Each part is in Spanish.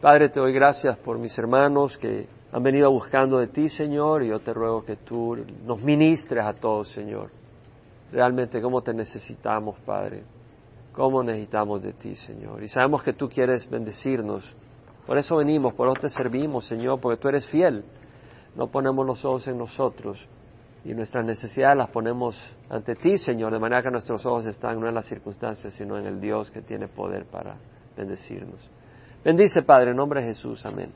Padre, te doy gracias por mis hermanos que han venido buscando de ti, Señor, y yo te ruego que tú nos ministres a todos, Señor. Realmente, cómo te necesitamos, Padre. Cómo necesitamos de ti, Señor. Y sabemos que tú quieres bendecirnos. Por eso venimos, por eso te servimos, Señor, porque tú eres fiel. No ponemos los ojos en nosotros y nuestras necesidades las ponemos ante ti, Señor, de manera que nuestros ojos están no en las circunstancias, sino en el Dios que tiene poder para bendecirnos. Bendice, Padre, en nombre de Jesús. Amén.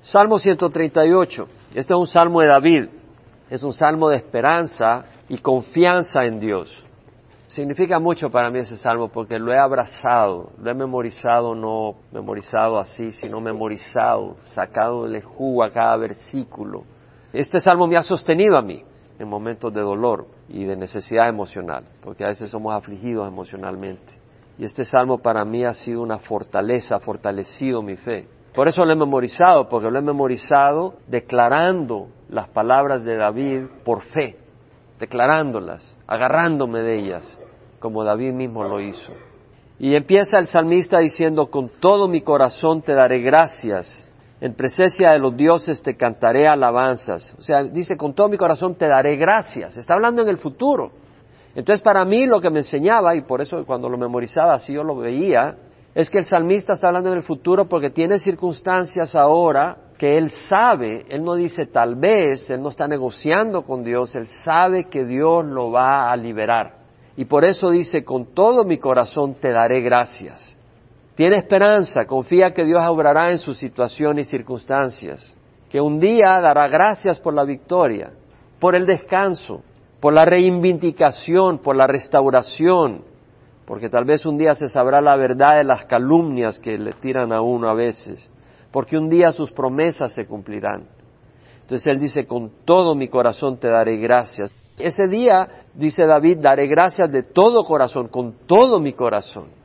Salmo 138. Este es un salmo de David. Es un salmo de esperanza y confianza en Dios. Significa mucho para mí ese salmo porque lo he abrazado, lo he memorizado, no memorizado así, sino memorizado, sacado del jugo a cada versículo. Este salmo me ha sostenido a mí en momentos de dolor y de necesidad emocional, porque a veces somos afligidos emocionalmente. Y este salmo para mí ha sido una fortaleza, ha fortalecido mi fe. Por eso lo he memorizado, porque lo he memorizado declarando las palabras de David por fe, declarándolas, agarrándome de ellas, como David mismo lo hizo. Y empieza el salmista diciendo, con todo mi corazón te daré gracias, en presencia de los dioses te cantaré alabanzas. O sea, dice, con todo mi corazón te daré gracias. Está hablando en el futuro. Entonces, para mí lo que me enseñaba, y por eso cuando lo memorizaba así yo lo veía, es que el salmista está hablando en el futuro porque tiene circunstancias ahora que él sabe, él no dice tal vez, él no está negociando con Dios, él sabe que Dios lo va a liberar. Y por eso dice, con todo mi corazón te daré gracias. Tiene esperanza, confía que Dios obrará en su situación y circunstancias, que un día dará gracias por la victoria, por el descanso, por la reivindicación, por la restauración, porque tal vez un día se sabrá la verdad de las calumnias que le tiran a uno a veces, porque un día sus promesas se cumplirán. Entonces él dice, con todo mi corazón te daré gracias. Ese día, dice David, daré gracias de todo corazón, con todo mi corazón.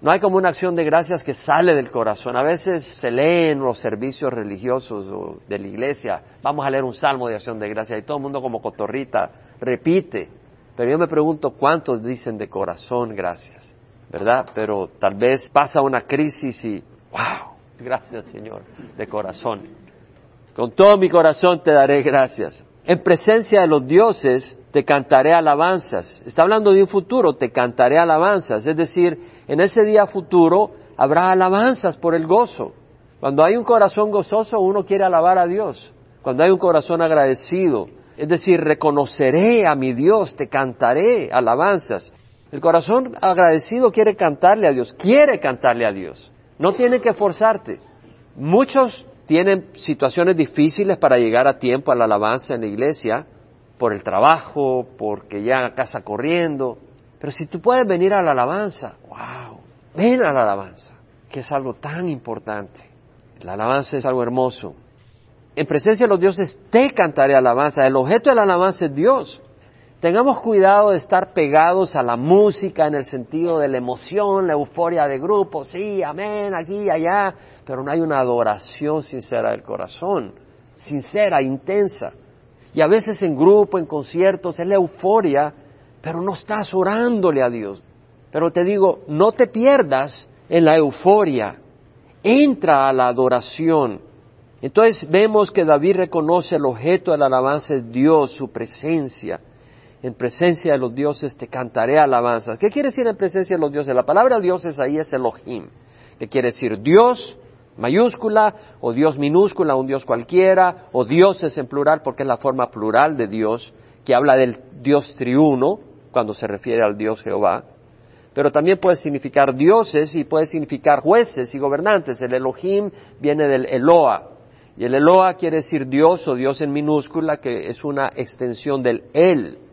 No hay como una acción de gracias que sale del corazón. A veces se leen los servicios religiosos de la iglesia, vamos a leer un salmo de acción de gracias y todo el mundo como cotorrita repite. Pero yo me pregunto cuántos dicen de corazón gracias, ¿verdad? Pero tal vez pasa una crisis y, wow, gracias Señor, de corazón. Con todo mi corazón te daré gracias. En presencia de los dioses te cantaré alabanzas. Está hablando de un futuro, te cantaré alabanzas. Es decir, en ese día futuro habrá alabanzas por el gozo. Cuando hay un corazón gozoso, uno quiere alabar a Dios. Cuando hay un corazón agradecido, es decir, reconoceré a mi Dios, te cantaré alabanzas. El corazón agradecido quiere cantarle a Dios, quiere cantarle a Dios. No tiene que forzarte. Muchos tienen situaciones difíciles para llegar a tiempo a la alabanza en la iglesia, por el trabajo, porque llegan a casa corriendo. Pero si tú puedes venir a la alabanza, wow, ven a la alabanza, que es algo tan importante. La alabanza es algo hermoso. En presencia de los dioses te cantaré alabanza. El objeto de la alabanza es Dios. Tengamos cuidado de estar pegados a la música en el sentido de la emoción, la euforia de grupo, sí, amén, aquí, allá, pero no hay una adoración sincera del corazón, sincera, intensa. Y a veces en grupo, en conciertos, es la euforia, pero no estás orándole a Dios. Pero te digo, no te pierdas en la euforia, entra a la adoración. Entonces vemos que David reconoce el objeto de la alabanza es Dios, su presencia. En presencia de los dioses te cantaré alabanzas. ¿Qué quiere decir en presencia de los dioses? La palabra dioses ahí es Elohim, que quiere decir Dios, mayúscula o Dios minúscula, un Dios cualquiera, o dioses en plural porque es la forma plural de Dios, que habla del Dios triuno cuando se refiere al Dios Jehová. Pero también puede significar dioses y puede significar jueces y gobernantes. El Elohim viene del Eloa. Y el Eloa quiere decir Dios o Dios en minúscula, que es una extensión del El.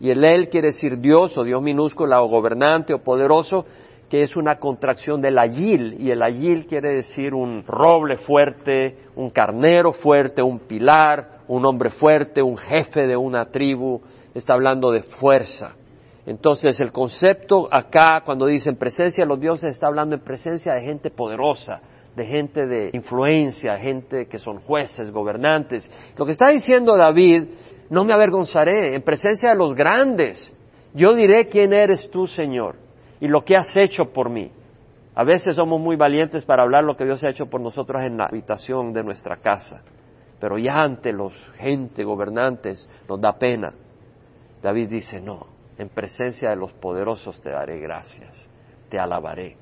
Y el El quiere decir Dios o Dios minúscula o gobernante o poderoso, que es una contracción del ayil, y el ayil quiere decir un roble fuerte, un carnero fuerte, un pilar, un hombre fuerte, un jefe de una tribu, está hablando de fuerza. Entonces el concepto acá, cuando dice en presencia de los dioses, está hablando en presencia de gente poderosa, de gente de influencia, gente que son jueces, gobernantes. Lo que está diciendo David, no me avergonzaré, en presencia de los grandes, yo diré quién eres tú, Señor y lo que has hecho por mí. A veces somos muy valientes para hablar lo que Dios ha hecho por nosotros en la habitación de nuestra casa, pero ya ante los gente, gobernantes, nos da pena. David dice, no, en presencia de los poderosos te daré gracias, te alabaré.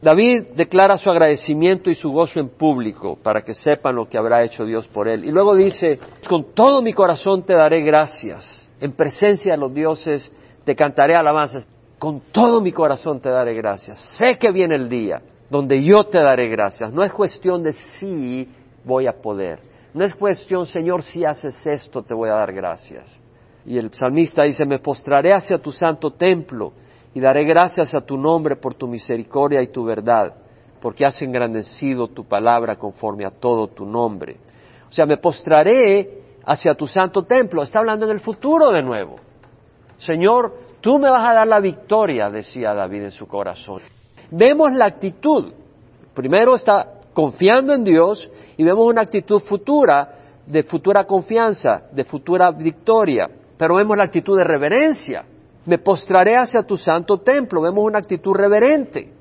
David declara su agradecimiento y su gozo en público para que sepan lo que habrá hecho Dios por él. Y luego dice, con todo mi corazón te daré gracias, en presencia de los dioses te cantaré alabanzas con todo mi corazón te daré gracias. Sé que viene el día donde yo te daré gracias. No es cuestión de si voy a poder. No es cuestión, Señor, si haces esto, te voy a dar gracias. Y el salmista dice, me postraré hacia tu santo templo y daré gracias a tu nombre por tu misericordia y tu verdad, porque has engrandecido tu palabra conforme a todo tu nombre. O sea, me postraré hacia tu santo templo. Está hablando en el futuro de nuevo. Señor, Tú me vas a dar la victoria, decía David en su corazón. Vemos la actitud. Primero está confiando en Dios y vemos una actitud futura, de futura confianza, de futura victoria. Pero vemos la actitud de reverencia. Me postraré hacia tu santo templo. Vemos una actitud reverente.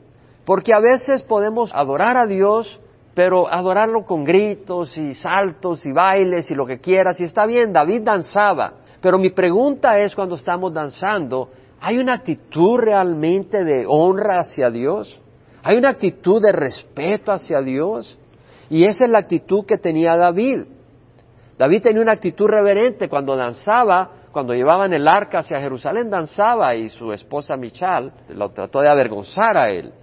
Porque a veces podemos adorar a Dios, pero adorarlo con gritos y saltos y bailes y lo que quieras. Y está bien, David danzaba pero mi pregunta es cuando estamos danzando, ¿hay una actitud realmente de honra hacia Dios? ¿Hay una actitud de respeto hacia Dios? Y esa es la actitud que tenía David. David tenía una actitud reverente cuando danzaba, cuando llevaban el arca hacia Jerusalén, danzaba y su esposa Michal lo trató de avergonzar a él,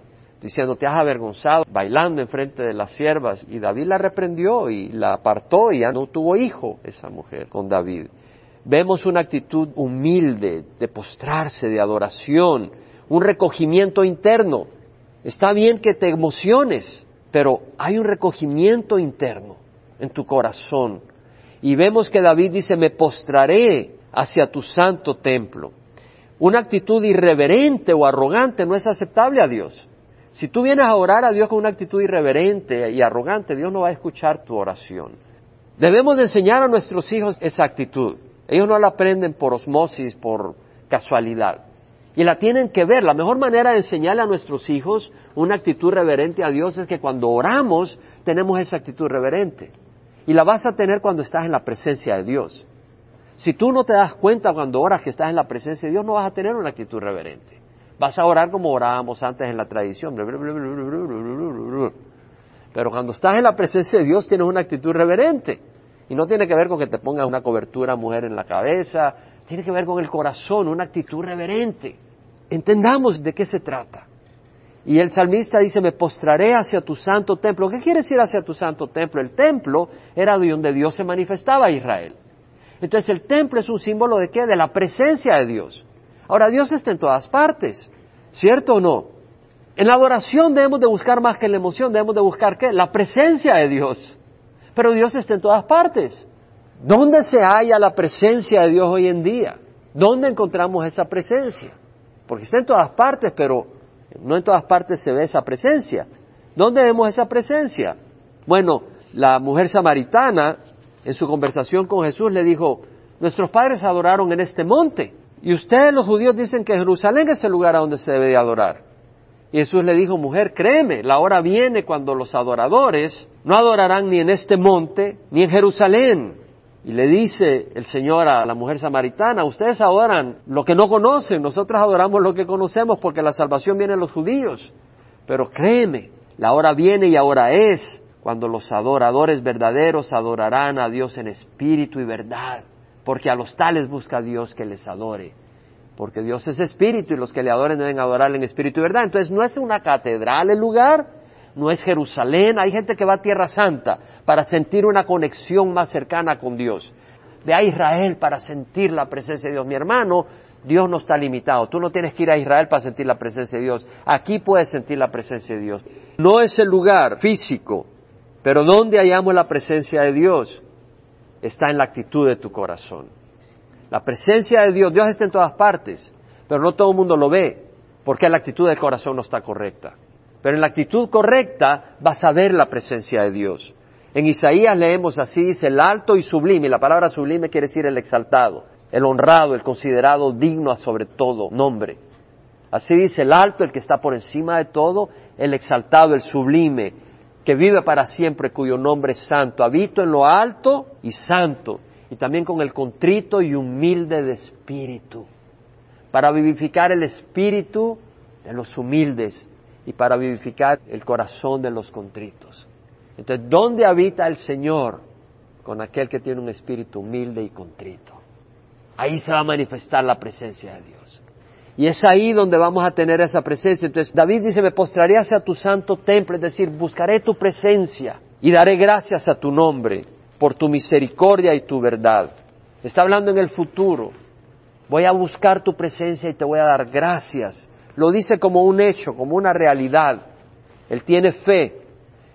diciendo, te has avergonzado, bailando enfrente de las siervas. Y David la reprendió y la apartó y ya no tuvo hijo esa mujer con David vemos una actitud humilde, de postrarse, de adoración, un recogimiento interno. Está bien que te emociones, pero hay un recogimiento interno en tu corazón. Y vemos que David dice, me postraré hacia tu santo templo. Una actitud irreverente o arrogante no es aceptable a Dios. Si tú vienes a orar a Dios con una actitud irreverente y arrogante, Dios no va a escuchar tu oración. Debemos de enseñar a nuestros hijos esa actitud. Ellos no la aprenden por osmosis, por casualidad. Y la tienen que ver. La mejor manera de enseñarle a nuestros hijos una actitud reverente a Dios es que cuando oramos tenemos esa actitud reverente. Y la vas a tener cuando estás en la presencia de Dios. Si tú no te das cuenta cuando oras que estás en la presencia de Dios, no vas a tener una actitud reverente. Vas a orar como orábamos antes en la tradición. Pero cuando estás en la presencia de Dios tienes una actitud reverente. Y no tiene que ver con que te pongas una cobertura mujer en la cabeza, tiene que ver con el corazón, una actitud reverente. Entendamos de qué se trata. Y el salmista dice, me postraré hacia tu santo templo. ¿Qué quiere decir hacia tu santo templo? El templo era donde Dios se manifestaba a Israel. Entonces el templo es un símbolo de qué? De la presencia de Dios. Ahora Dios está en todas partes, ¿cierto o no? En la adoración debemos de buscar más que la emoción, debemos de buscar qué? La presencia de Dios. Pero Dios está en todas partes. ¿Dónde se halla la presencia de Dios hoy en día? ¿Dónde encontramos esa presencia? Porque está en todas partes, pero no en todas partes se ve esa presencia. ¿Dónde vemos esa presencia? Bueno, la mujer samaritana, en su conversación con Jesús, le dijo, nuestros padres adoraron en este monte, y ustedes los judíos dicen que Jerusalén es el lugar a donde se debe adorar. Y Jesús le dijo, mujer, créeme, la hora viene cuando los adoradores no adorarán ni en este monte ni en Jerusalén. Y le dice el Señor a la mujer samaritana, ustedes adoran lo que no conocen, nosotros adoramos lo que conocemos porque la salvación viene en los judíos. Pero créeme, la hora viene y ahora es cuando los adoradores verdaderos adorarán a Dios en espíritu y verdad, porque a los tales busca Dios que les adore porque Dios es espíritu y los que le adoren deben adorarle en espíritu y verdad. Entonces no es una catedral el lugar, no es Jerusalén, hay gente que va a Tierra Santa para sentir una conexión más cercana con Dios. Ve a Israel para sentir la presencia de Dios. Mi hermano, Dios no está limitado. Tú no tienes que ir a Israel para sentir la presencia de Dios. Aquí puedes sentir la presencia de Dios. No es el lugar físico, pero donde hallamos la presencia de Dios está en la actitud de tu corazón. La presencia de Dios, Dios está en todas partes, pero no todo el mundo lo ve, porque la actitud del corazón no está correcta. Pero en la actitud correcta vas a ver la presencia de Dios. En Isaías leemos así, dice el alto y sublime, y la palabra sublime quiere decir el exaltado, el honrado, el considerado digno sobre todo nombre. Así dice el alto, el que está por encima de todo, el exaltado, el sublime, que vive para siempre, cuyo nombre es santo. Habito en lo alto y santo, y también con el contrito y humilde de espíritu, para vivificar el espíritu de los humildes y para vivificar el corazón de los contritos. Entonces, ¿dónde habita el Señor? Con aquel que tiene un espíritu humilde y contrito. Ahí se va a manifestar la presencia de Dios. Y es ahí donde vamos a tener esa presencia. Entonces David dice, me postraré hacia tu santo templo, es decir, buscaré tu presencia y daré gracias a tu nombre por tu misericordia y tu verdad. Está hablando en el futuro. Voy a buscar tu presencia y te voy a dar gracias. Lo dice como un hecho, como una realidad. Él tiene fe.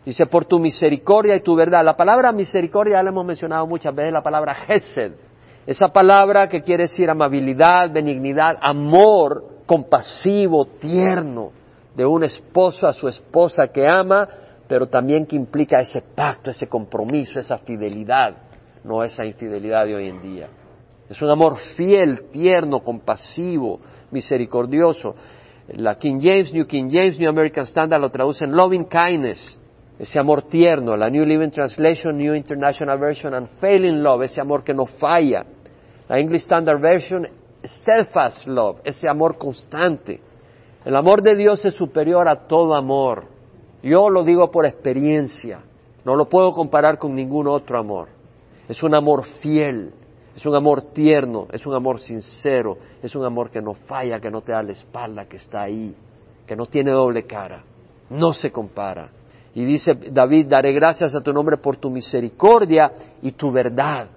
Dice, por tu misericordia y tu verdad. La palabra misericordia la hemos mencionado muchas veces, la palabra Gesed esa palabra que quiere decir amabilidad, benignidad, amor compasivo, tierno, de un esposo a su esposa que ama, pero también que implica ese pacto, ese compromiso, esa fidelidad, no esa infidelidad de hoy en día. Es un amor fiel, tierno, compasivo, misericordioso. La King James, New King James, New American Standard lo traducen loving kindness, ese amor tierno. La New Living Translation, New International Version, and failing love, ese amor que no falla. La English Standard Version, steadfast love, ese amor constante. El amor de Dios es superior a todo amor. Yo lo digo por experiencia, no lo puedo comparar con ningún otro amor. Es un amor fiel, es un amor tierno, es un amor sincero, es un amor que no falla, que no te da la espalda, que está ahí, que no tiene doble cara, no se compara. Y dice David, daré gracias a tu nombre por tu misericordia y tu verdad.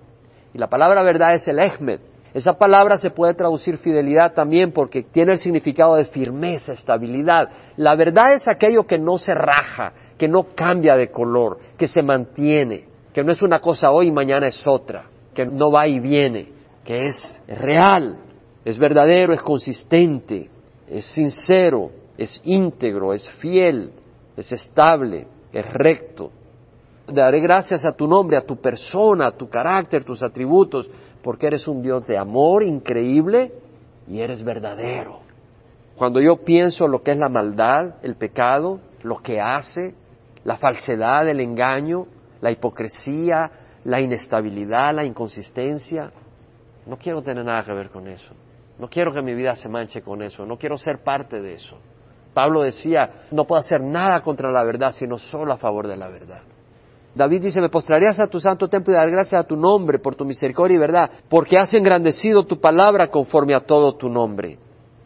Y la palabra verdad es el Ehmed. Esa palabra se puede traducir fidelidad también porque tiene el significado de firmeza, estabilidad. La verdad es aquello que no se raja, que no cambia de color, que se mantiene, que no es una cosa hoy y mañana es otra, que no va y viene, que es real, es verdadero, es consistente, es sincero, es íntegro, es fiel, es estable, es recto daré gracias a tu nombre, a tu persona, a tu carácter, tus atributos, porque eres un Dios de amor increíble y eres verdadero. Cuando yo pienso lo que es la maldad, el pecado, lo que hace, la falsedad, el engaño, la hipocresía, la inestabilidad, la inconsistencia, no quiero tener nada que ver con eso. No quiero que mi vida se manche con eso. No quiero ser parte de eso. Pablo decía, no puedo hacer nada contra la verdad, sino solo a favor de la verdad. David dice, me postrarías a tu santo templo y dar gracias a tu nombre por tu misericordia y verdad, porque has engrandecido tu palabra conforme a todo tu nombre.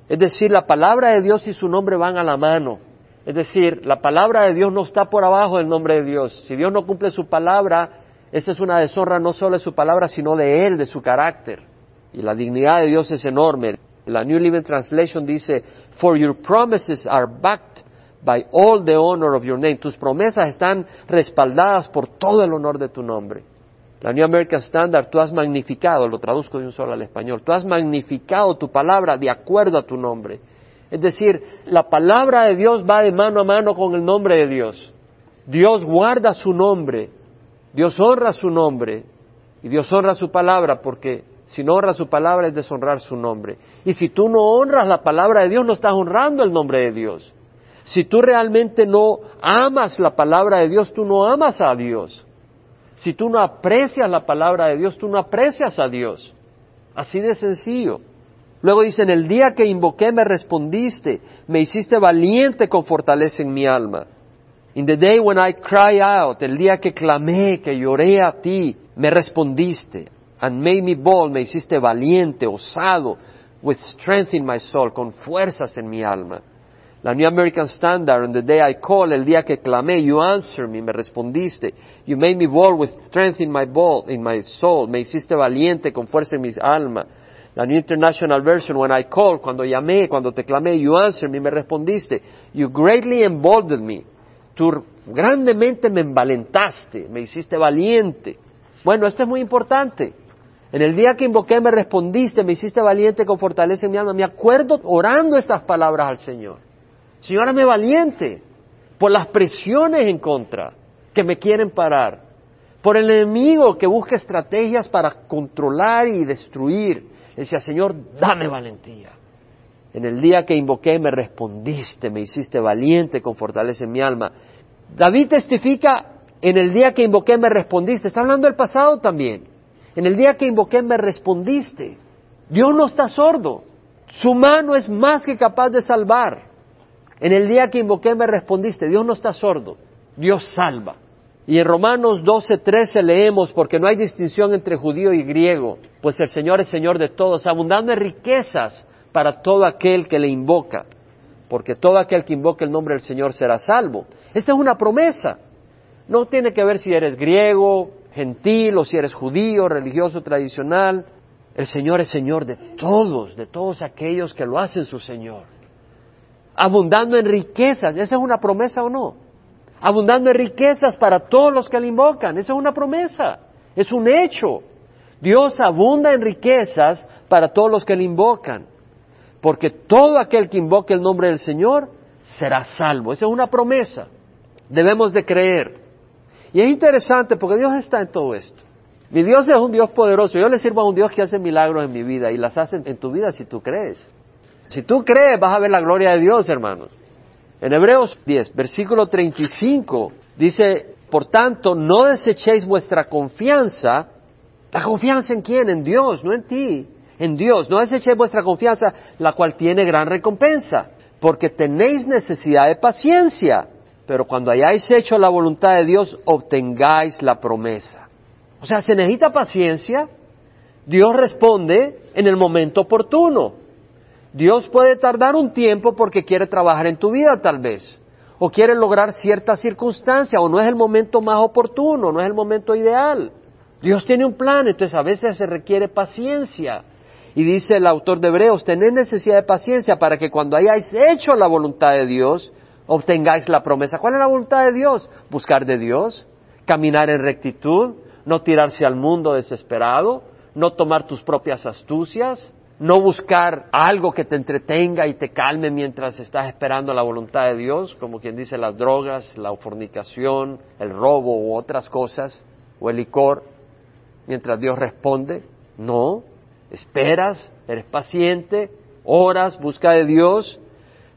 Es decir, la palabra de Dios y su nombre van a la mano. Es decir, la palabra de Dios no está por abajo del nombre de Dios. Si Dios no cumple su palabra, esa es una deshonra no solo de su palabra, sino de Él, de su carácter. Y la dignidad de Dios es enorme. La New Living Translation dice, For your promises are backed by all the honor of your name. Tus promesas están respaldadas por todo el honor de tu nombre. La New American Standard, tú has magnificado, lo traduzco de un solo al español, tú has magnificado tu palabra de acuerdo a tu nombre. Es decir, la palabra de Dios va de mano a mano con el nombre de Dios. Dios guarda su nombre, Dios honra su nombre y Dios honra su palabra porque si no honra su palabra es deshonrar su nombre. Y si tú no honras la palabra de Dios, no estás honrando el nombre de Dios. Si tú realmente no amas la palabra de Dios, tú no amas a Dios. Si tú no aprecias la palabra de Dios, tú no aprecias a Dios. Así de sencillo. Luego dice, en el día que invoqué me respondiste, me hiciste valiente con fortaleza en mi alma. In the day when I cry out, el día que clamé, que lloré a ti, me respondiste. And made me bold, me hiciste valiente, osado, with strength in my soul, con fuerzas en mi alma. La New American Standard, on the day I call, el día que clamé, you answered me, me respondiste. You made me bold with strength in my, ball, in my soul. Me hiciste valiente con fuerza en mi alma. La New International Version, when I called, cuando llamé, cuando te clamé, you answered me, me respondiste. You greatly emboldened me. Grandemente me envalentaste, me hiciste valiente. Bueno, esto es muy importante. En el día que invoqué me respondiste, me hiciste valiente con fortaleza en mi alma. Me acuerdo orando estas palabras al Señor. Señor, hazme valiente por las presiones en contra que me quieren parar, por el enemigo que busca estrategias para controlar y destruir. Decía, Señor, dame valentía. En el día que invoqué me respondiste, me hiciste valiente con fortaleza en mi alma. David testifica, en el día que invoqué me respondiste. Está hablando del pasado también. En el día que invoqué me respondiste. Dios no está sordo. Su mano es más que capaz de salvar. En el día que invoqué me respondiste. Dios no está sordo. Dios salva. Y en Romanos 12, 13 leemos, porque no hay distinción entre judío y griego, pues el Señor es Señor de todos, abundando en riquezas para todo aquel que le invoca, porque todo aquel que invoque el nombre del Señor será salvo. Esta es una promesa. No tiene que ver si eres griego, gentil, o si eres judío, religioso, tradicional. El Señor es Señor de todos, de todos aquellos que lo hacen su Señor. Abundando en riquezas, ¿esa es una promesa o no? Abundando en riquezas para todos los que le invocan, esa es una promesa, es un hecho. Dios abunda en riquezas para todos los que le invocan porque todo aquel que invoque el nombre del Señor será salvo. Esa es una promesa. Debemos de creer. Y es interesante porque Dios está en todo esto. Mi Dios es un Dios poderoso. Yo le sirvo a un Dios que hace milagros en mi vida y las hace en tu vida si tú crees. Si tú crees, vas a ver la gloria de Dios, hermanos. En Hebreos 10, versículo 35, dice, por tanto, no desechéis vuestra confianza. ¿La confianza en quién? En Dios, no en ti en Dios. No desechéis vuestra confianza, la cual tiene gran recompensa, porque tenéis necesidad de paciencia, pero cuando hayáis hecho la voluntad de Dios, obtengáis la promesa. O sea, se necesita paciencia. Dios responde en el momento oportuno. Dios puede tardar un tiempo porque quiere trabajar en tu vida tal vez, o quiere lograr cierta circunstancia, o no es el momento más oportuno, no es el momento ideal. Dios tiene un plan, entonces a veces se requiere paciencia. Y dice el autor de Hebreos, tened necesidad de paciencia para que cuando hayáis hecho la voluntad de Dios, obtengáis la promesa. ¿Cuál es la voluntad de Dios? Buscar de Dios, caminar en rectitud, no tirarse al mundo desesperado, no tomar tus propias astucias, no buscar algo que te entretenga y te calme mientras estás esperando la voluntad de Dios, como quien dice las drogas, la fornicación, el robo u otras cosas, o el licor, mientras Dios responde. No, esperas, eres paciente, oras, busca de Dios,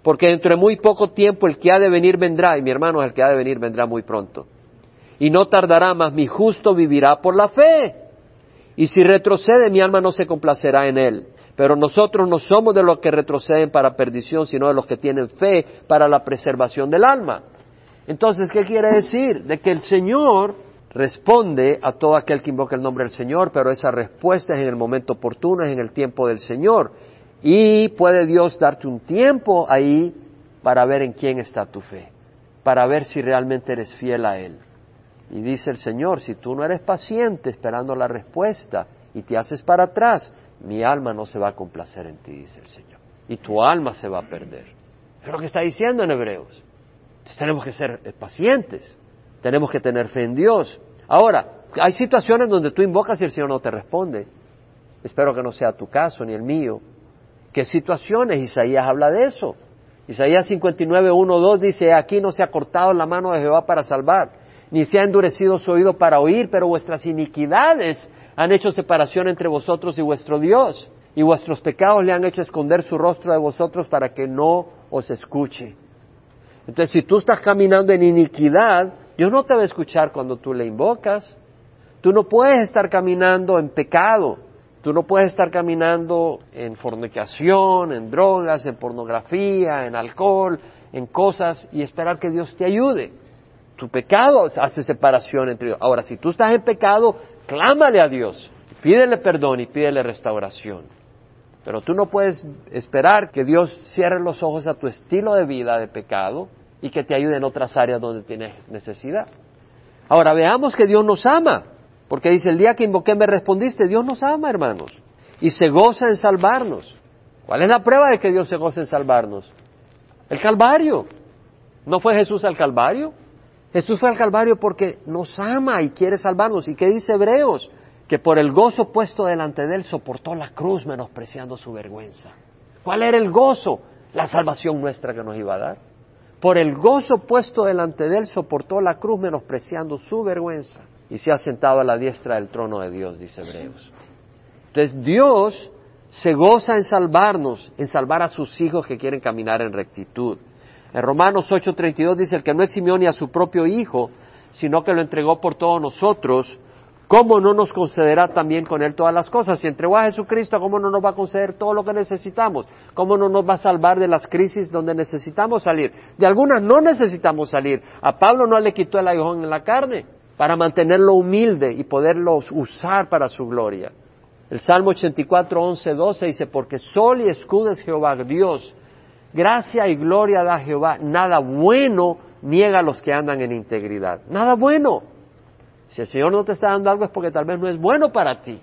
porque dentro de muy poco tiempo el que ha de venir vendrá, y mi hermano el que ha de venir vendrá muy pronto. Y no tardará más, mi justo vivirá por la fe. Y si retrocede, mi alma no se complacerá en él. Pero nosotros no somos de los que retroceden para perdición, sino de los que tienen fe para la preservación del alma. Entonces, ¿qué quiere decir? De que el Señor responde a todo aquel que invoca el nombre del Señor, pero esa respuesta es en el momento oportuno, es en el tiempo del Señor. Y puede Dios darte un tiempo ahí para ver en quién está tu fe, para ver si realmente eres fiel a Él. Y dice el Señor, si tú no eres paciente esperando la respuesta y te haces para atrás, mi alma no se va a complacer en ti, dice el Señor. Y tu alma se va a perder. Es lo que está diciendo en Hebreos. Entonces tenemos que ser pacientes. Tenemos que tener fe en Dios. Ahora, hay situaciones donde tú invocas y el Señor no te responde. Espero que no sea tu caso ni el mío. ¿Qué situaciones? Isaías habla de eso. Isaías 59, 1, 2 dice, aquí no se ha cortado la mano de Jehová para salvar, ni se ha endurecido su oído para oír, pero vuestras iniquidades han hecho separación entre vosotros y vuestro Dios, y vuestros pecados le han hecho esconder su rostro de vosotros para que no os escuche. Entonces, si tú estás caminando en iniquidad, Dios no te va a escuchar cuando tú le invocas. Tú no puedes estar caminando en pecado. Tú no puedes estar caminando en fornicación, en drogas, en pornografía, en alcohol, en cosas y esperar que Dios te ayude. Tu pecado hace separación entre Dios. Ahora, si tú estás en pecado, clámale a Dios, pídele perdón y pídele restauración. Pero tú no puedes esperar que Dios cierre los ojos a tu estilo de vida de pecado y que te ayude en otras áreas donde tienes necesidad. Ahora veamos que Dios nos ama, porque dice, el día que invoqué me respondiste, Dios nos ama, hermanos, y se goza en salvarnos. ¿Cuál es la prueba de que Dios se goza en salvarnos? El Calvario. ¿No fue Jesús al Calvario? Jesús fue al Calvario porque nos ama y quiere salvarnos. ¿Y qué dice Hebreos? Que por el gozo puesto delante de él soportó la cruz menospreciando su vergüenza. ¿Cuál era el gozo? La salvación nuestra que nos iba a dar. Por el gozo puesto delante de él soportó la cruz menospreciando su vergüenza y se ha sentado a la diestra del trono de Dios, dice Hebreos. Entonces Dios se goza en salvarnos, en salvar a sus hijos que quieren caminar en rectitud. En Romanos 8:32 dice, el que no eximió ni a su propio hijo, sino que lo entregó por todos nosotros, ¿cómo no nos concederá también con él todas las cosas? Si entregó a Jesucristo, ¿cómo no nos va a conceder todo lo que necesitamos? ¿Cómo no nos va a salvar de las crisis donde necesitamos salir? De algunas no necesitamos salir. A Pablo no le quitó el aguijón en la carne para mantenerlo humilde y poderlo usar para su gloria. El Salmo 84, 11, 12 dice, porque sol y escudo es Jehová Dios, gracia y gloria da Jehová, nada bueno niega a los que andan en integridad, nada bueno. Si el Señor no te está dando algo es porque tal vez no es bueno para ti.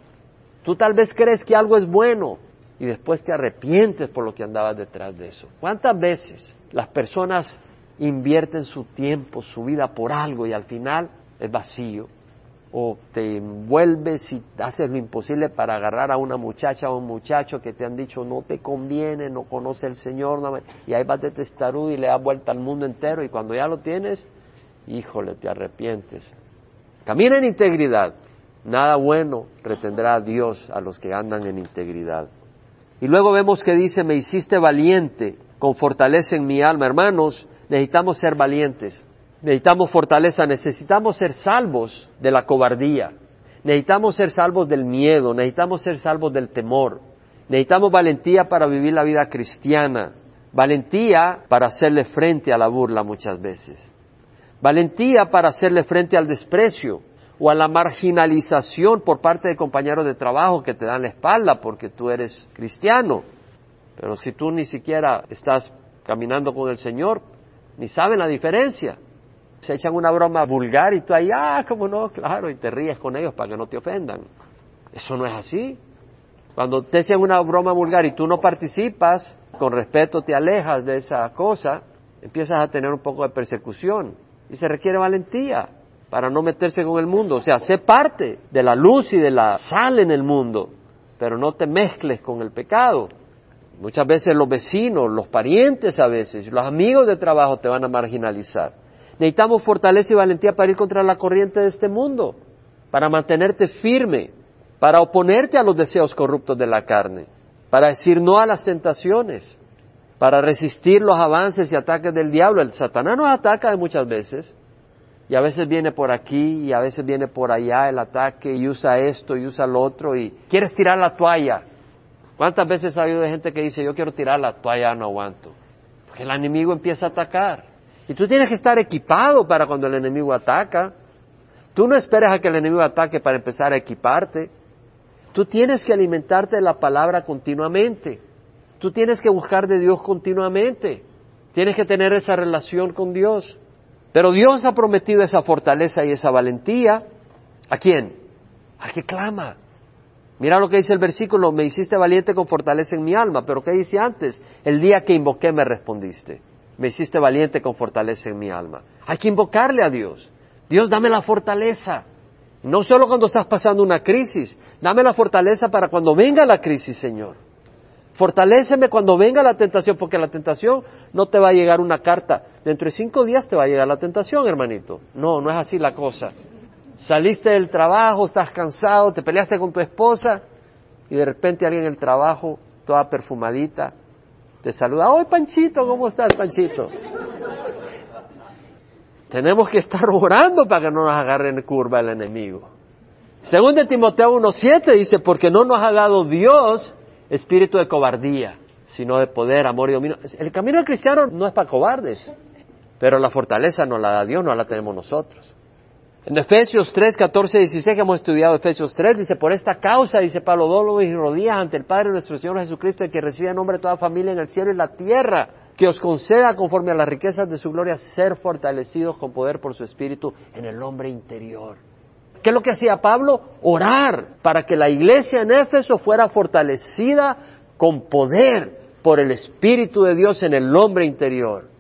Tú tal vez crees que algo es bueno y después te arrepientes por lo que andabas detrás de eso. ¿Cuántas veces las personas invierten su tiempo, su vida por algo y al final es vacío? O te envuelves y haces lo imposible para agarrar a una muchacha o un muchacho que te han dicho no te conviene, no conoce el Señor, y ahí vas de testarudo y le das vuelta al mundo entero y cuando ya lo tienes, híjole, te arrepientes. Camina en integridad, nada bueno retendrá a Dios a los que andan en integridad. Y luego vemos que dice, me hiciste valiente, con fortaleza en mi alma. Hermanos, necesitamos ser valientes. Necesitamos fortaleza, necesitamos ser salvos de la cobardía, necesitamos ser salvos del miedo, necesitamos ser salvos del temor, necesitamos valentía para vivir la vida cristiana, valentía para hacerle frente a la burla muchas veces, valentía para hacerle frente al desprecio o a la marginalización por parte de compañeros de trabajo que te dan la espalda porque tú eres cristiano. Pero si tú ni siquiera estás caminando con el Señor, ni saben la diferencia se echan una broma vulgar y tú ahí, ah, cómo no, claro, y te ríes con ellos para que no te ofendan. Eso no es así. Cuando te echan una broma vulgar y tú no participas, con respeto te alejas de esa cosa, empiezas a tener un poco de persecución. Y se requiere valentía para no meterse con el mundo. O sea, sé parte de la luz y de la sal en el mundo, pero no te mezcles con el pecado. Muchas veces los vecinos, los parientes a veces, los amigos de trabajo te van a marginalizar. Necesitamos fortaleza y valentía para ir contra la corriente de este mundo, para mantenerte firme, para oponerte a los deseos corruptos de la carne, para decir no a las tentaciones, para resistir los avances y ataques del diablo. El Satanás nos ataca muchas veces, y a veces viene por aquí y a veces viene por allá el ataque y usa esto y usa lo otro y quieres tirar la toalla. ¿Cuántas veces ha habido gente que dice yo quiero tirar la toalla, no aguanto? Porque el enemigo empieza a atacar. Y tú tienes que estar equipado para cuando el enemigo ataca. Tú no esperas a que el enemigo ataque para empezar a equiparte. Tú tienes que alimentarte de la palabra continuamente. Tú tienes que buscar de Dios continuamente. Tienes que tener esa relación con Dios. Pero Dios ha prometido esa fortaleza y esa valentía. ¿A quién? Al que clama. Mira lo que dice el versículo, me hiciste valiente con fortaleza en mi alma, pero ¿qué dice antes? El día que invoqué me respondiste me hiciste valiente con fortaleza en mi alma. Hay que invocarle a Dios. Dios, dame la fortaleza. No solo cuando estás pasando una crisis, dame la fortaleza para cuando venga la crisis, Señor. Fortaléceme cuando venga la tentación, porque la tentación no te va a llegar una carta. Dentro de cinco días te va a llegar la tentación, hermanito. No, no es así la cosa. Saliste del trabajo, estás cansado, te peleaste con tu esposa y de repente alguien en el trabajo, toda perfumadita, te saluda, ¡Hoy Panchito! ¿Cómo estás, Panchito? Tenemos que estar orando para que no nos agarre en curva el enemigo. Según de Timoteo 1.7 dice, porque no nos ha dado Dios espíritu de cobardía, sino de poder, amor y dominio. El camino del cristiano no es para cobardes, pero la fortaleza no la da Dios, no la tenemos nosotros. En Efesios 3, 14, 16, que hemos estudiado Efesios 3, dice, por esta causa, dice Pablo, dolo y rodillas ante el Padre nuestro Señor Jesucristo, el que recibe en nombre de toda familia en el cielo y la tierra, que os conceda, conforme a las riquezas de su gloria, ser fortalecidos con poder por su Espíritu en el hombre interior. ¿Qué es lo que hacía Pablo? Orar para que la iglesia en Éfeso fuera fortalecida con poder por el Espíritu de Dios en el hombre interior.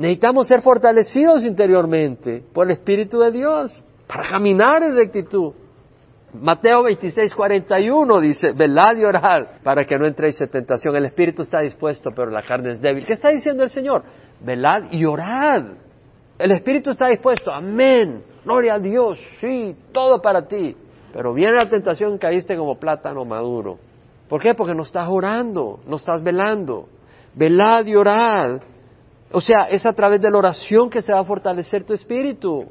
Necesitamos ser fortalecidos interiormente por el Espíritu de Dios para caminar en rectitud. Mateo 26, 41 dice, velad y orad para que no entréis en tentación. El espíritu está dispuesto, pero la carne es débil. ¿Qué está diciendo el Señor? Velad y orad. El espíritu está dispuesto. Amén. Gloria a Dios. Sí, todo para ti. Pero viene la tentación, caíste como plátano maduro. ¿Por qué? Porque no estás orando, no estás velando. Velad y orad. O sea, es a través de la oración que se va a fortalecer tu espíritu.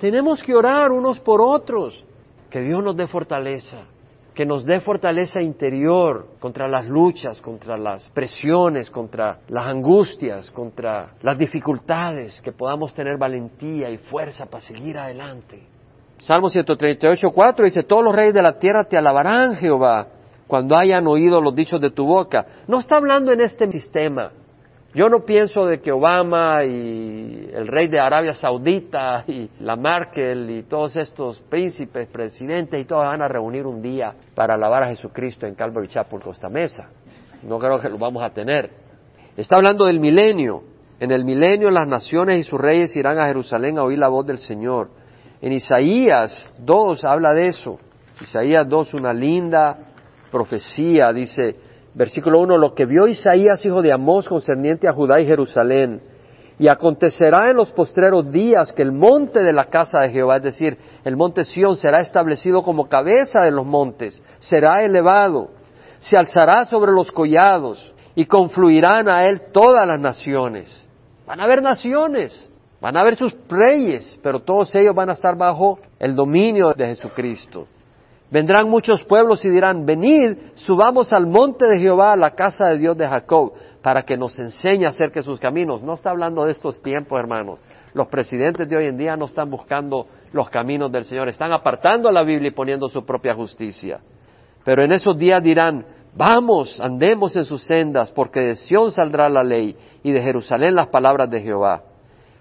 Tenemos que orar unos por otros. Que Dios nos dé fortaleza, que nos dé fortaleza interior contra las luchas, contra las presiones, contra las angustias, contra las dificultades, que podamos tener valentía y fuerza para seguir adelante. Salmo 138, 4 dice, todos los reyes de la tierra te alabarán, Jehová, cuando hayan oído los dichos de tu boca. No está hablando en este sistema. Yo no pienso de que Obama y el rey de Arabia Saudita y la Merkel y todos estos príncipes, presidentes y todos van a reunir un día para alabar a Jesucristo en Calvary Chapel Costa Mesa. No creo que lo vamos a tener. Está hablando del milenio. En el milenio las naciones y sus reyes irán a Jerusalén a oír la voz del Señor. En Isaías 2 habla de eso. Isaías 2, una linda profecía, dice, versículo 1, lo que vio Isaías, hijo de Amós, concerniente a Judá y Jerusalén. Y acontecerá en los postreros días que el monte de la casa de Jehová, es decir, el monte Sión, será establecido como cabeza de los montes, será elevado, se alzará sobre los collados y confluirán a él todas las naciones. Van a haber naciones, van a haber sus reyes, pero todos ellos van a estar bajo el dominio de Jesucristo. Vendrán muchos pueblos y dirán, venid, subamos al monte de Jehová, a la casa de Dios de Jacob, para que nos enseñe acerca de sus caminos. No está hablando de estos tiempos, hermanos. Los presidentes de hoy en día no están buscando los caminos del Señor, están apartando la Biblia y poniendo su propia justicia. Pero en esos días dirán, vamos, andemos en sus sendas, porque de Sión saldrá la ley y de Jerusalén las palabras de Jehová.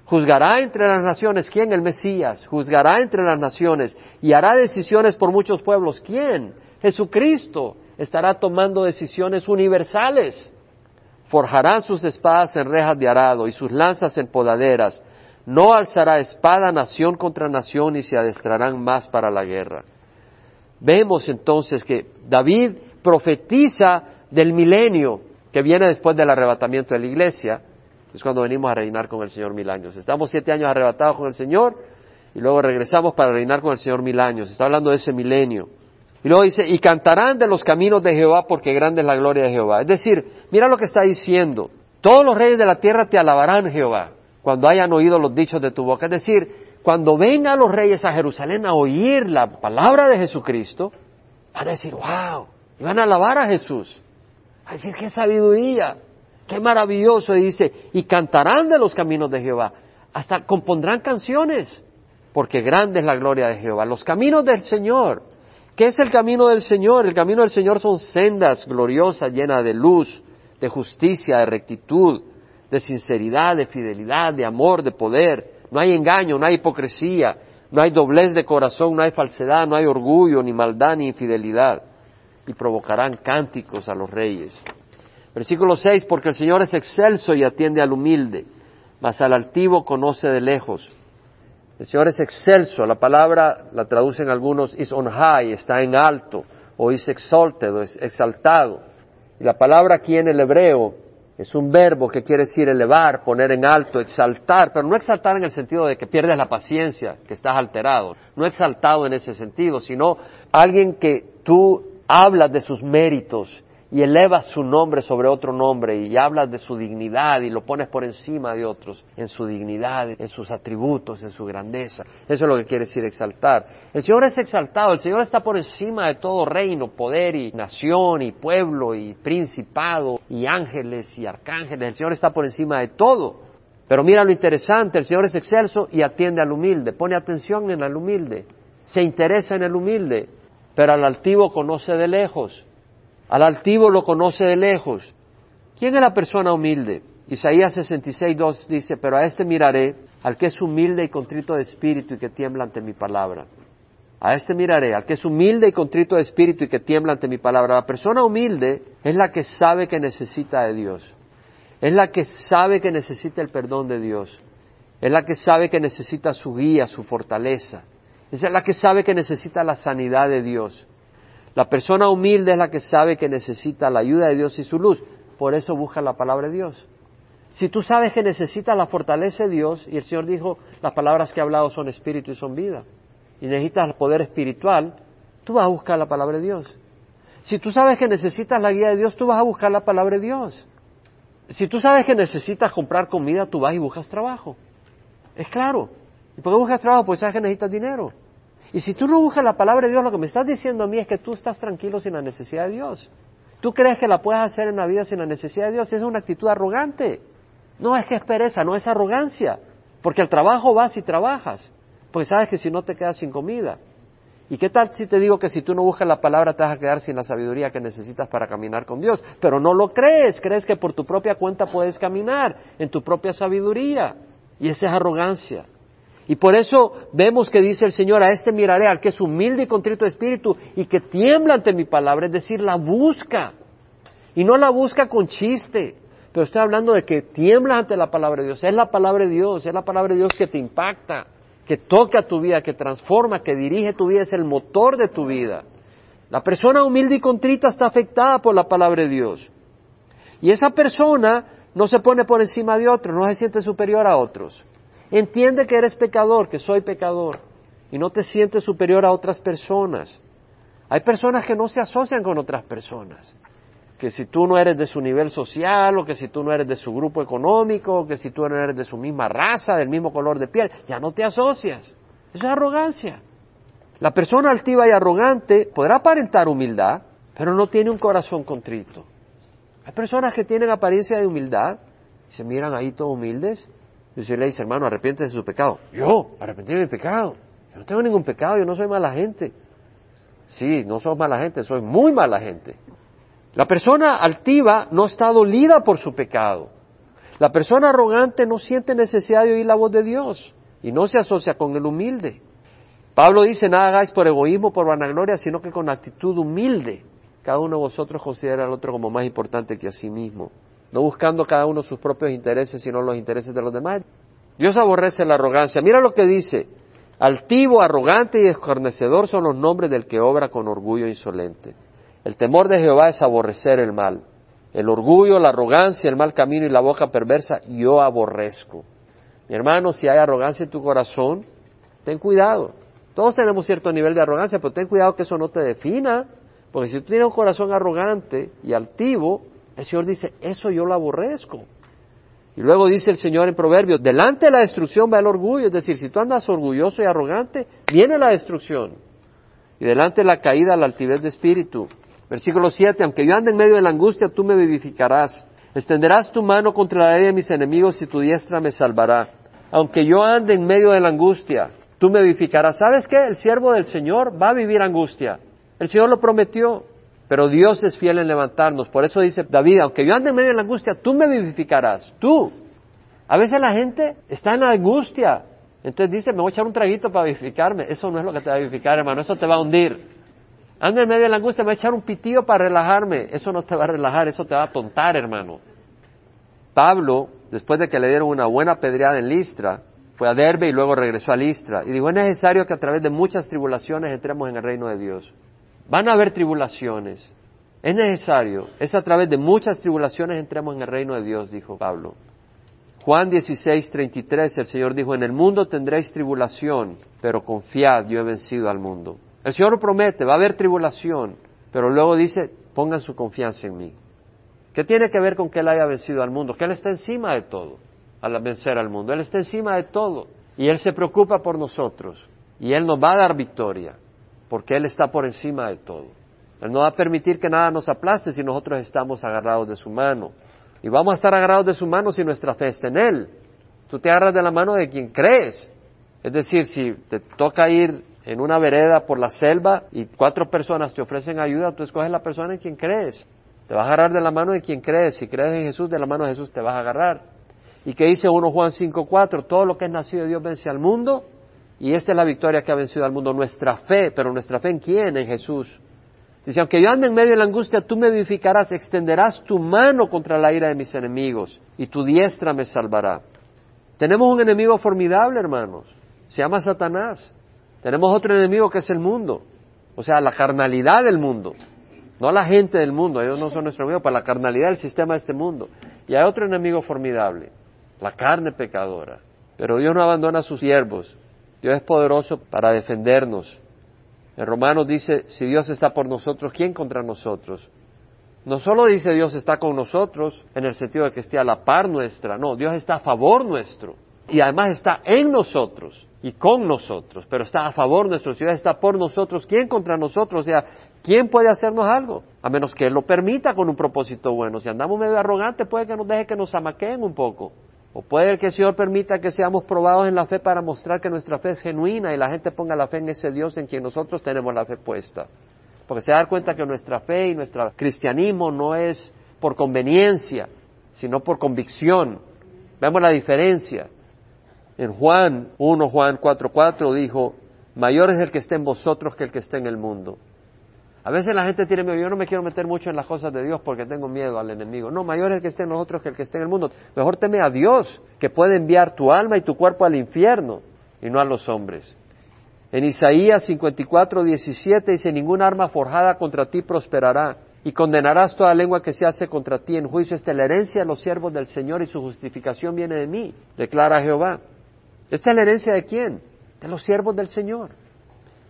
Juzgará entre las naciones, ¿quién? El Mesías. Juzgará entre las naciones y hará decisiones por muchos pueblos. ¿Quién? Jesucristo estará tomando decisiones universales. Forjará sus espadas en rejas de arado y sus lanzas en podaderas. No alzará espada nación contra nación y se adestrarán más para la guerra. Vemos entonces que David profetiza del milenio que viene después del arrebatamiento de la iglesia es cuando venimos a reinar con el Señor mil años. Estamos siete años arrebatados con el Señor y luego regresamos para reinar con el Señor mil años. Está hablando de ese milenio. Y luego dice, y cantarán de los caminos de Jehová porque grande es la gloria de Jehová. Es decir, mira lo que está diciendo. Todos los reyes de la tierra te alabarán, Jehová, cuando hayan oído los dichos de tu boca. Es decir, cuando vengan los reyes a Jerusalén a oír la palabra de Jesucristo, van a decir, wow, y van a alabar a Jesús. a decir, qué sabiduría, Qué maravilloso. Dice, y cantarán de los caminos de Jehová. Hasta compondrán canciones, porque grande es la gloria de Jehová. Los caminos del Señor. ¿Qué es el camino del Señor? El camino del Señor son sendas gloriosas, llenas de luz, de justicia, de rectitud, de sinceridad, de fidelidad, de amor, de poder. No hay engaño, no hay hipocresía, no hay doblez de corazón, no hay falsedad, no hay orgullo, ni maldad, ni infidelidad. Y provocarán cánticos a los reyes. Versículo 6, porque el Señor es excelso y atiende al humilde, mas al altivo conoce de lejos. El Señor es excelso, la palabra la traducen algunos is on high, está en alto, o is exalted, o es exaltado. Y la palabra aquí en el hebreo es un verbo que quiere decir elevar, poner en alto, exaltar, pero no exaltar en el sentido de que pierdes la paciencia, que estás alterado, no exaltado en ese sentido, sino alguien que tú hablas de sus méritos y elevas su nombre sobre otro nombre y hablas de su dignidad y lo pones por encima de otros, en su dignidad, en sus atributos, en su grandeza. Eso es lo que quiere decir exaltar. El Señor es exaltado, el Señor está por encima de todo reino, poder y nación y pueblo y principado y ángeles y arcángeles. El Señor está por encima de todo. Pero mira lo interesante, el Señor es excelso y atiende al humilde, pone atención en el humilde, se interesa en el humilde, pero al altivo conoce de lejos. Al altivo lo conoce de lejos. ¿Quién es la persona humilde? Isaías 66, 2 dice, pero a este miraré, al que es humilde y contrito de espíritu y que tiembla ante mi palabra. A este miraré, al que es humilde y contrito de espíritu y que tiembla ante mi palabra. La persona humilde es la que sabe que necesita de Dios. Es la que sabe que necesita el perdón de Dios. Es la que sabe que necesita su guía, su fortaleza. Es la que sabe que necesita la sanidad de Dios. La persona humilde es la que sabe que necesita la ayuda de Dios y su luz. Por eso busca la palabra de Dios. Si tú sabes que necesitas la fortaleza de Dios, y el Señor dijo, las palabras que he hablado son espíritu y son vida, y necesitas el poder espiritual, tú vas a buscar la palabra de Dios. Si tú sabes que necesitas la guía de Dios, tú vas a buscar la palabra de Dios. Si tú sabes que necesitas comprar comida, tú vas y buscas trabajo. Es claro. ¿Y por qué buscas trabajo? Porque sabes que necesitas dinero. Y si tú no buscas la palabra de Dios, lo que me estás diciendo a mí es que tú estás tranquilo sin la necesidad de Dios. Tú crees que la puedes hacer en la vida sin la necesidad de Dios. Es una actitud arrogante. No es que es pereza, no es arrogancia. Porque al trabajo vas y trabajas. Porque sabes que si no te quedas sin comida. ¿Y qué tal si te digo que si tú no buscas la palabra te vas a quedar sin la sabiduría que necesitas para caminar con Dios? Pero no lo crees, crees que por tu propia cuenta puedes caminar en tu propia sabiduría. Y esa es arrogancia. Y por eso vemos que dice el Señor, a este miraré, al que es humilde y contrito de espíritu y que tiembla ante mi palabra, es decir, la busca. Y no la busca con chiste, pero estoy hablando de que tiembla ante la palabra de Dios. Es la palabra de Dios, es la palabra de Dios que te impacta, que toca tu vida, que transforma, que dirige tu vida, es el motor de tu vida. La persona humilde y contrita está afectada por la palabra de Dios. Y esa persona no se pone por encima de otros, no se siente superior a otros. Entiende que eres pecador, que soy pecador, y no te sientes superior a otras personas. Hay personas que no se asocian con otras personas, que si tú no eres de su nivel social, o que si tú no eres de su grupo económico, o que si tú no eres de su misma raza, del mismo color de piel, ya no te asocias. Eso es arrogancia. La persona altiva y arrogante podrá aparentar humildad, pero no tiene un corazón contrito. Hay personas que tienen apariencia de humildad, se miran ahí todos humildes, y usted le dice, hermano, arrepiente de su pecado. Yo, arrepentirme de mi pecado. Yo no tengo ningún pecado, yo no soy mala gente. Sí, no soy mala gente, soy muy mala gente. La persona altiva no está dolida por su pecado. La persona arrogante no siente necesidad de oír la voz de Dios y no se asocia con el humilde. Pablo dice, nada hagáis por egoísmo, por vanagloria, sino que con actitud humilde. Cada uno de vosotros considera al otro como más importante que a sí mismo no buscando cada uno sus propios intereses, sino los intereses de los demás. Dios aborrece la arrogancia. Mira lo que dice. Altivo, arrogante y escarnecedor son los nombres del que obra con orgullo insolente. El temor de Jehová es aborrecer el mal. El orgullo, la arrogancia, el mal camino y la boca perversa, yo aborrezco. Mi hermano, si hay arrogancia en tu corazón, ten cuidado. Todos tenemos cierto nivel de arrogancia, pero ten cuidado que eso no te defina, porque si tú tienes un corazón arrogante y altivo, el Señor dice, eso yo lo aborrezco. Y luego dice el Señor en Proverbios, delante de la destrucción va el orgullo, es decir, si tú andas orgulloso y arrogante, viene la destrucción. Y delante de la caída, la altivez de espíritu. Versículo 7, aunque yo ande en medio de la angustia, tú me vivificarás. Extenderás tu mano contra la ley de mis enemigos y tu diestra me salvará. Aunque yo ande en medio de la angustia, tú me vivificarás. ¿Sabes qué? El siervo del Señor va a vivir angustia. El Señor lo prometió. Pero Dios es fiel en levantarnos. Por eso dice David, aunque yo ande en medio de la angustia, tú me vivificarás, tú. A veces la gente está en la angustia. Entonces dice, me voy a echar un traguito para vivificarme. Eso no es lo que te va a vivificar, hermano. Eso te va a hundir. Ando en medio de la angustia, me voy a echar un pitillo para relajarme. Eso no te va a relajar, eso te va a tontar, hermano. Pablo, después de que le dieron una buena pedreada en Listra, fue a Derbe y luego regresó a Listra. Y dijo, es necesario que a través de muchas tribulaciones entremos en el reino de Dios. Van a haber tribulaciones. Es necesario. Es a través de muchas tribulaciones entremos en el reino de Dios, dijo Pablo. Juan 16, 33, el Señor dijo, en el mundo tendréis tribulación, pero confiad, yo he vencido al mundo. El Señor promete, va a haber tribulación, pero luego dice, pongan su confianza en mí. ¿Qué tiene que ver con que Él haya vencido al mundo? Que Él está encima de todo al vencer al mundo. Él está encima de todo y Él se preocupa por nosotros y Él nos va a dar victoria porque Él está por encima de todo. Él no va a permitir que nada nos aplaste si nosotros estamos agarrados de su mano. Y vamos a estar agarrados de su mano si nuestra fe está en Él. Tú te agarras de la mano de quien crees. Es decir, si te toca ir en una vereda por la selva y cuatro personas te ofrecen ayuda, tú escoges la persona en quien crees. Te vas a agarrar de la mano de quien crees. Si crees en Jesús, de la mano de Jesús te vas a agarrar. ¿Y qué dice 1 Juan 5.4? Todo lo que es nacido de Dios vence al mundo y esta es la victoria que ha vencido al mundo, nuestra fe, pero nuestra fe en quién? En Jesús. Dice, aunque yo ande en medio de la angustia, tú me vivificarás, extenderás tu mano contra la ira de mis enemigos y tu diestra me salvará. Tenemos un enemigo formidable, hermanos. Se llama Satanás. Tenemos otro enemigo que es el mundo. O sea, la carnalidad del mundo. No la gente del mundo, ellos no son nuestro enemigo, para la carnalidad del sistema de este mundo. Y hay otro enemigo formidable, la carne pecadora. Pero Dios no abandona a sus siervos. Dios es poderoso para defendernos. En Romanos dice, si Dios está por nosotros, ¿quién contra nosotros? No solo dice Dios está con nosotros en el sentido de que esté a la par nuestra, no, Dios está a favor nuestro y además está en nosotros y con nosotros, pero está a favor nuestro, si Dios está por nosotros, ¿quién contra nosotros? O sea, ¿quién puede hacernos algo? A menos que Él lo permita con un propósito bueno. Si andamos medio arrogantes, puede que nos deje que nos amaqueen un poco. O puede que el Señor permita que seamos probados en la fe para mostrar que nuestra fe es genuina y la gente ponga la fe en ese Dios en quien nosotros tenemos la fe puesta. Porque se da cuenta que nuestra fe y nuestro cristianismo no es por conveniencia, sino por convicción. Vemos la diferencia. En Juan 1, Juan 4, 4 dijo, mayor es el que esté en vosotros que el que esté en el mundo. A veces la gente tiene miedo, yo no me quiero meter mucho en las cosas de Dios porque tengo miedo al enemigo. No, mayor es el que esté en nosotros que el que esté en el mundo. Mejor teme a Dios, que puede enviar tu alma y tu cuerpo al infierno y no a los hombres. En Isaías 54, 17 dice, ningún arma forjada contra ti prosperará y condenarás toda lengua que se hace contra ti en juicio. Esta es la herencia de los siervos del Señor y su justificación viene de mí, declara Jehová. ¿Esta es la herencia de quién? De los siervos del Señor.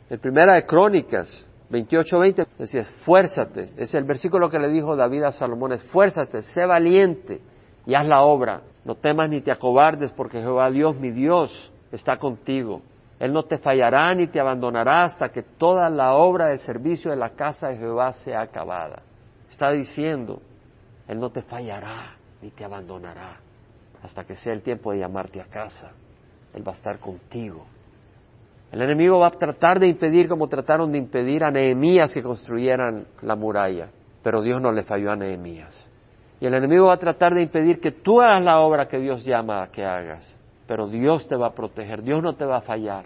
En Primera de Crónicas 28-20 decía, esfuérzate. Es el versículo que le dijo David a Salomón, esfuérzate, sé valiente y haz la obra. No temas ni te acobardes porque Jehová Dios, mi Dios, está contigo. Él no te fallará ni te abandonará hasta que toda la obra del servicio de la casa de Jehová sea acabada. Está diciendo, Él no te fallará ni te abandonará hasta que sea el tiempo de llamarte a casa. Él va a estar contigo. El enemigo va a tratar de impedir como trataron de impedir a Nehemías que construyeran la muralla, pero Dios no le falló a Nehemías. Y el enemigo va a tratar de impedir que tú hagas la obra que Dios llama a que hagas, pero Dios te va a proteger, Dios no te va a fallar.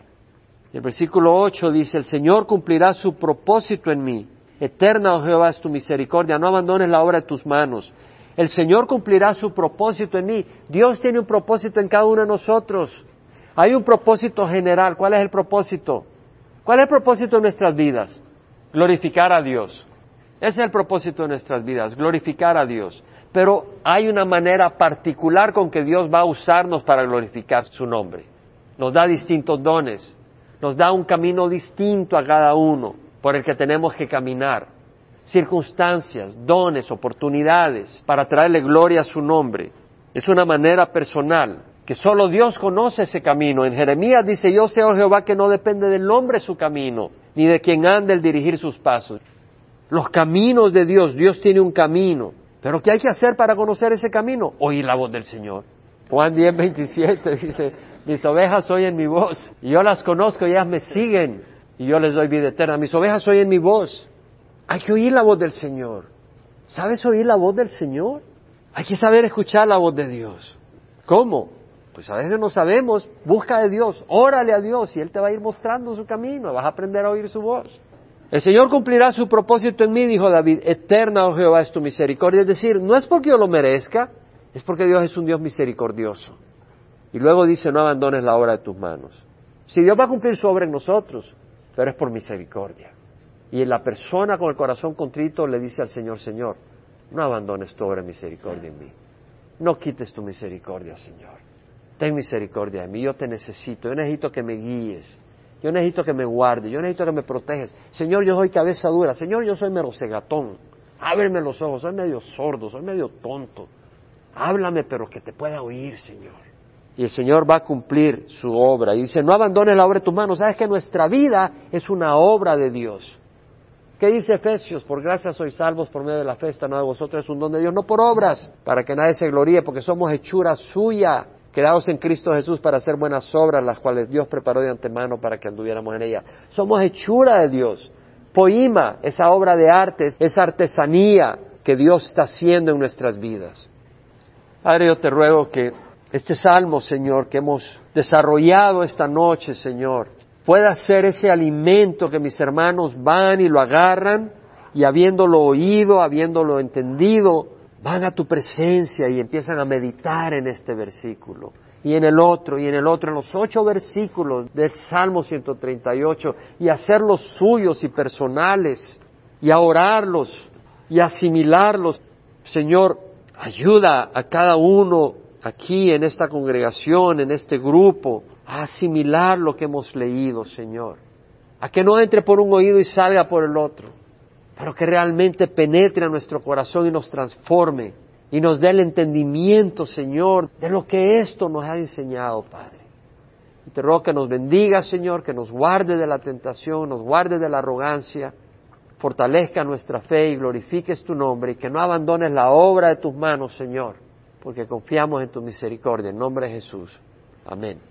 El versículo 8 dice, el Señor cumplirá su propósito en mí. Eterna, oh Jehová, es tu misericordia, no abandones la obra de tus manos. El Señor cumplirá su propósito en mí. Dios tiene un propósito en cada uno de nosotros. Hay un propósito general. ¿Cuál es el propósito? ¿Cuál es el propósito de nuestras vidas? Glorificar a Dios. Ese es el propósito de nuestras vidas, glorificar a Dios. Pero hay una manera particular con que Dios va a usarnos para glorificar su nombre. Nos da distintos dones, nos da un camino distinto a cada uno por el que tenemos que caminar. Circunstancias, dones, oportunidades para traerle gloria a su nombre. Es una manera personal que solo Dios conoce ese camino. En Jeremías dice, yo sé, oh Jehová, que no depende del hombre su camino, ni de quien ande el dirigir sus pasos. Los caminos de Dios, Dios tiene un camino. Pero ¿qué hay que hacer para conocer ese camino? Oír la voz del Señor. Juan 10, 27 dice, mis ovejas oyen mi voz, y yo las conozco ellas me siguen, y yo les doy vida eterna. Mis ovejas oyen mi voz. Hay que oír la voz del Señor. ¿Sabes oír la voz del Señor? Hay que saber escuchar la voz de Dios. ¿Cómo? Pues a veces no sabemos, busca de Dios, órale a Dios y Él te va a ir mostrando su camino, vas a aprender a oír su voz. El Señor cumplirá su propósito en mí, dijo David, eterna, oh Jehová, es tu misericordia. Es decir, no es porque yo lo merezca, es porque Dios es un Dios misericordioso. Y luego dice, no abandones la obra de tus manos. Si Dios va a cumplir su obra en nosotros, pero es por misericordia. Y la persona con el corazón contrito le dice al Señor, Señor, no abandones tu obra de misericordia en mí. No quites tu misericordia, Señor ten misericordia de mí, yo te necesito, yo necesito que me guíes, yo necesito que me guardes, yo necesito que me proteges. Señor, yo soy cabeza dura, Señor, yo soy mero cegatón, ábreme los ojos, soy medio sordo, soy medio tonto. Háblame, pero que te pueda oír, Señor. Y el Señor va a cumplir su obra. Y dice, no abandones la obra de tus manos. Sabes que nuestra vida es una obra de Dios. ¿Qué dice Efesios? Por gracia sois salvos por medio de la fe, no de vosotros es un don de Dios, no por obras, para que nadie se gloríe, porque somos hechura suya, creados en Cristo Jesús para hacer buenas obras, las cuales Dios preparó de antemano para que anduviéramos en ellas. Somos hechura de Dios. Poima, esa obra de arte, esa artesanía que Dios está haciendo en nuestras vidas. Padre, yo te ruego que este salmo, Señor, que hemos desarrollado esta noche, Señor, pueda ser ese alimento que mis hermanos van y lo agarran y habiéndolo oído, habiéndolo entendido, van a tu presencia y empiezan a meditar en este versículo y en el otro y en el otro, en los ocho versículos del Salmo 138 y hacerlos suyos y personales y a orarlos y asimilarlos. Señor, ayuda a cada uno aquí en esta congregación, en este grupo, a asimilar lo que hemos leído, Señor. a que no entre por un oído y salga por el otro, pero que realmente penetre a nuestro corazón y nos transforme y nos dé el entendimiento, Señor, de lo que esto nos ha enseñado, Padre. Y te ruego que nos bendiga, Señor, que nos guarde de la tentación, nos guarde de la arrogancia, fortalezca nuestra fe y glorifiques tu nombre y que no abandones la obra de tus manos, Señor, porque confiamos en tu misericordia. En nombre de Jesús. Amén.